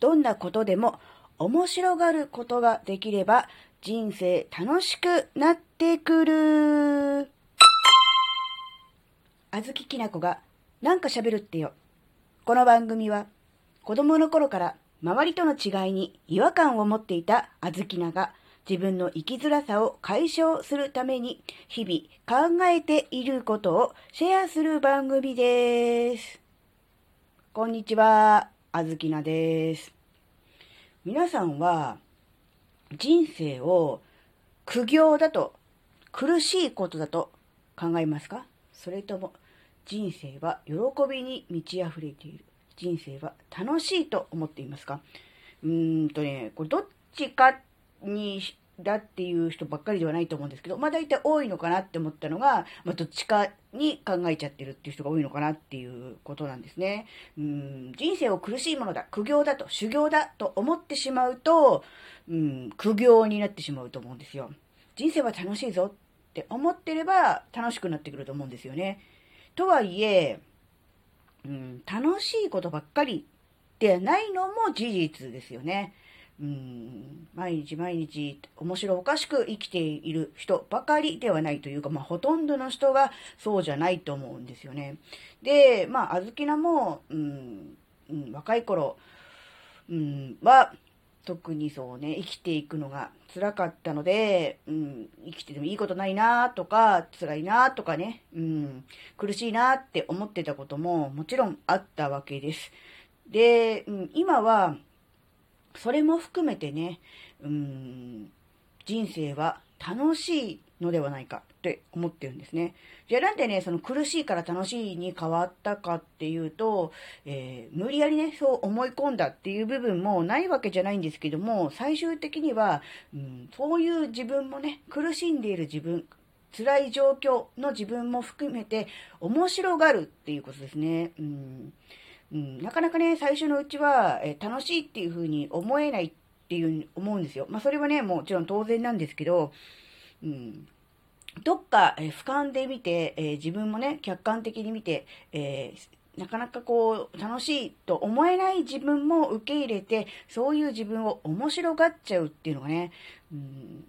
どんなことでも面白がることができれば人生楽しくなってくる。あずききなこがなんか喋るってよ。この番組は子供の頃から周りとの違いに違和感を持っていたあずきなが自分の生きづらさを解消するために日々考えていることをシェアする番組です。こんにちは、あずきなです。皆さんは人生を苦行だと苦しいことだと考えますか？それとも人生は喜びに満ち溢れている。人生は楽しいと思っていますか？うーんとね、これどっちかにだっていう人ばっかりではないと思うんですけど、まあ大体多いのかなって思ったのが、まあどっちかに考えちゃってるっていう人が多いのかなっていうことなんですね。うん、人生を苦しいものだ、苦行だと、修行だと思ってしまうと、うん、苦行になってしまうと思うんですよ。人生は楽しいぞって思ってれば楽しくなってくると思うんですよね。とはいえ、うん、楽しいことばっかりでないのも事実ですよね。うん、毎日毎日面白おかしく生きている人ばかりではないというか、まあ、ほとんどの人がそうじゃないと思うんですよね。で、まあ、あずきなも、うん、うん、若い頃、うん、は、特にそうね、生きていくのが辛かったので、うん、生きててもいいことないなとか、辛いなとかね、うん、苦しいなって思ってたことももちろんあったわけです。で、うん、今は、それも含めてね、うん、人生は楽しいのではないかって思ってるんですね。じゃあなんでね、その苦しいから楽しいに変わったかっていうと、えー、無理やりね、そう思い込んだっていう部分もないわけじゃないんですけども、最終的には、うん、そういう自分もね、苦しんでいる自分、辛い状況の自分も含めて面白がるっていうことですね。うんうん、なかなかね、最初のうちは、え、楽しいっていうふうに思えないっていうに思うんですよ。まあそれはね、もちろん当然なんですけど、うん、どっか、え、俯瞰で見て、え、自分もね、客観的に見て、えー、なかなかこう、楽しいと思えない自分も受け入れて、そういう自分を面白がっちゃうっていうのがね、うん、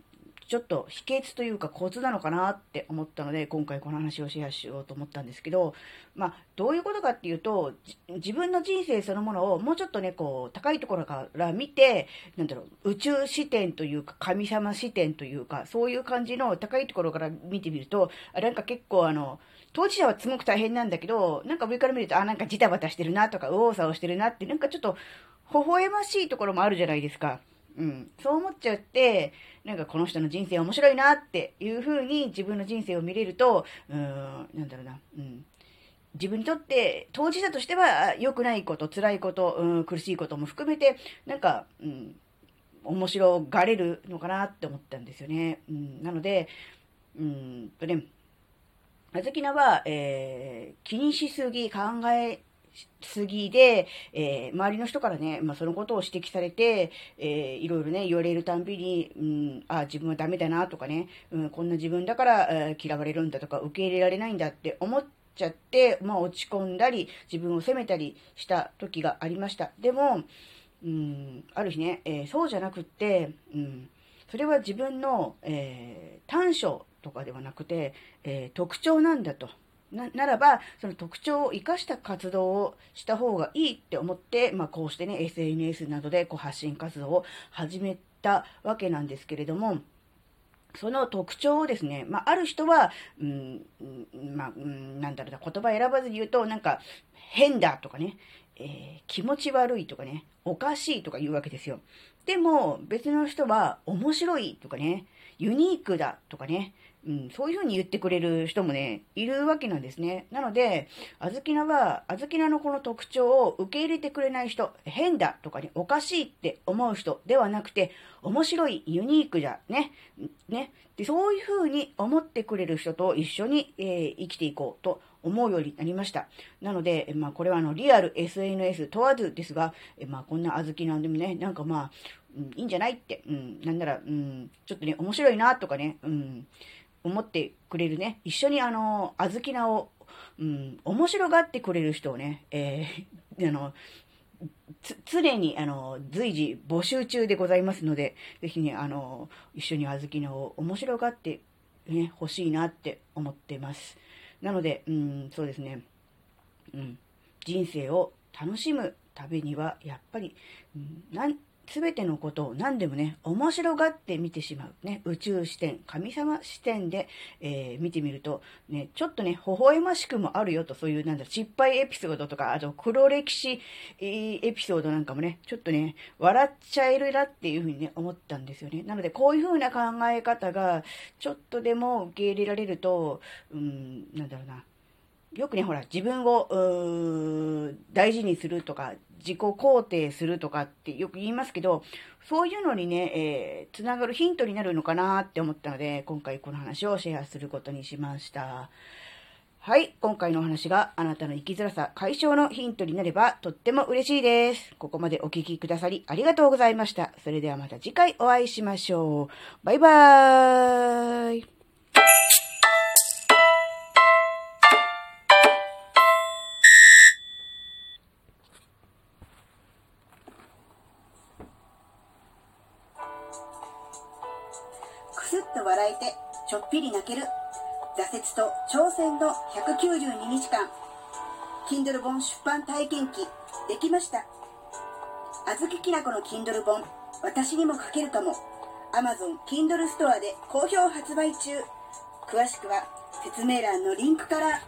ちょっと秘訣というかコツなのかなって思ったので、今回この話をシェアしようと思ったんですけど、まあ、どういうことかっていうと、自分の人生そのものをもうちょっとね、こう、高いところから見て、なんだろう、宇宙視点というか、神様視点というか、そういう感じの高いところから見てみると、なんか結構あの、当事者はすごく大変なんだけど、なんか上から見ると、あ、なんかジタバタしてるなとか、右往左往してるなって、なんかちょっと、微笑ましいところもあるじゃないですか。うん。そう思っちゃって、なんかこの人の人生面白いなっていう風に自分の人生を見れると、うん、なんだろうな、うん。自分にとって当事者としては良くないこと、辛いこと、うん、苦しいことも含めて、なんか、うん、面白がれるのかなって思ったんですよね。うん、なので、うんとね、あずきなは、えー、気にしすぎ、考えすぎで、えー、周りの人からね、まあ、そのことを指摘されて、えー、いろいろね、言われるたんびに、うん、あ、自分はダメだなとかね、うん、こんな自分だから、えー、嫌われるんだとか、受け入れられないんだって思っちゃって、まあ、落ち込んだり、自分を責めたりした時がありました。でも、うん、ある日ね、えー、そうじゃなくって、うん、それは自分の、えー、短所とかではなくて、えー、特徴なんだと。なならば、その特徴を生かした活動をした方がいいって思って、まあ、こうしてね、SNS などでこう発信活動を始めたわけなんですけれども、その特徴をですね、まあ、ある人は、うん、まあ、うん、なんだろうな、言葉選ばずに言うと、なんか、変だとかね、えー、気持ち悪いとかね、おかしいとか言うわけですよ。でも、別の人は、面白いとかね、ユニークだとかね、うん、そういうふうに言ってくれる人もね、いるわけなんですね。なので、あずきなは、あずきなのこの特徴を受け入れてくれない人、変だとかね、おかしいって思う人ではなくて、面白い、ユニークじゃ、ね、ね。で、そういうふうに思ってくれる人と一緒に、えー、生きていこうと思うようになりました。なので、まあ、これはあの、リアル SNS 問わずですが、まあ、こんなあずきなんでもね、なんかまあ、うん、いいんじゃないって、うん、なんなら、うん、ちょっとね、面白いなとかね、うん、思ってくれるね、一緒にあの、あずきなを、うん、面白がってくれる人をね、えー、あの、常に、あの、随時募集中でございますので、ぜひね、あの、一緒にあずきのを面白がってね、欲しいなって思ってます。なので、うん、そうですね。うん、人生を楽しむためには、やっぱり、うん、なん全てのことを何でもね、面白がって見てしまう。ね、宇宙視点、神様視点で、えー、見てみると、ね、ちょっとね、微笑ましくもあるよと、そういう、なんだ、失敗エピソードとか、あと黒歴史、エピソードなんかもね、ちょっとね、笑っちゃえるなっていうふうにね、思ったんですよね。なので、こういうふうな考え方が、ちょっとでも受け入れられると、うん、なんだろうな、よくね、ほら、自分を、大事にするとか、自己肯定するとかってよく言いますけど、そういうのにね、えー、つながるヒントになるのかなって思ったので、今回この話をシェアすることにしました。はい。今回のお話があなたの生きづらさ解消のヒントになればとっても嬉しいです。ここまでお聴きくださりありがとうございました。それではまた次回お会いしましょう。バイバーイ。笑えてちょっぴり泣ける。挫折と挑戦の192日間。Kindle 本出版体験記できました。あずききなこの Kindle 本私にも書けるかも。Amazon Kindle ストアで好評発売中。詳しくは説明欄のリンクから。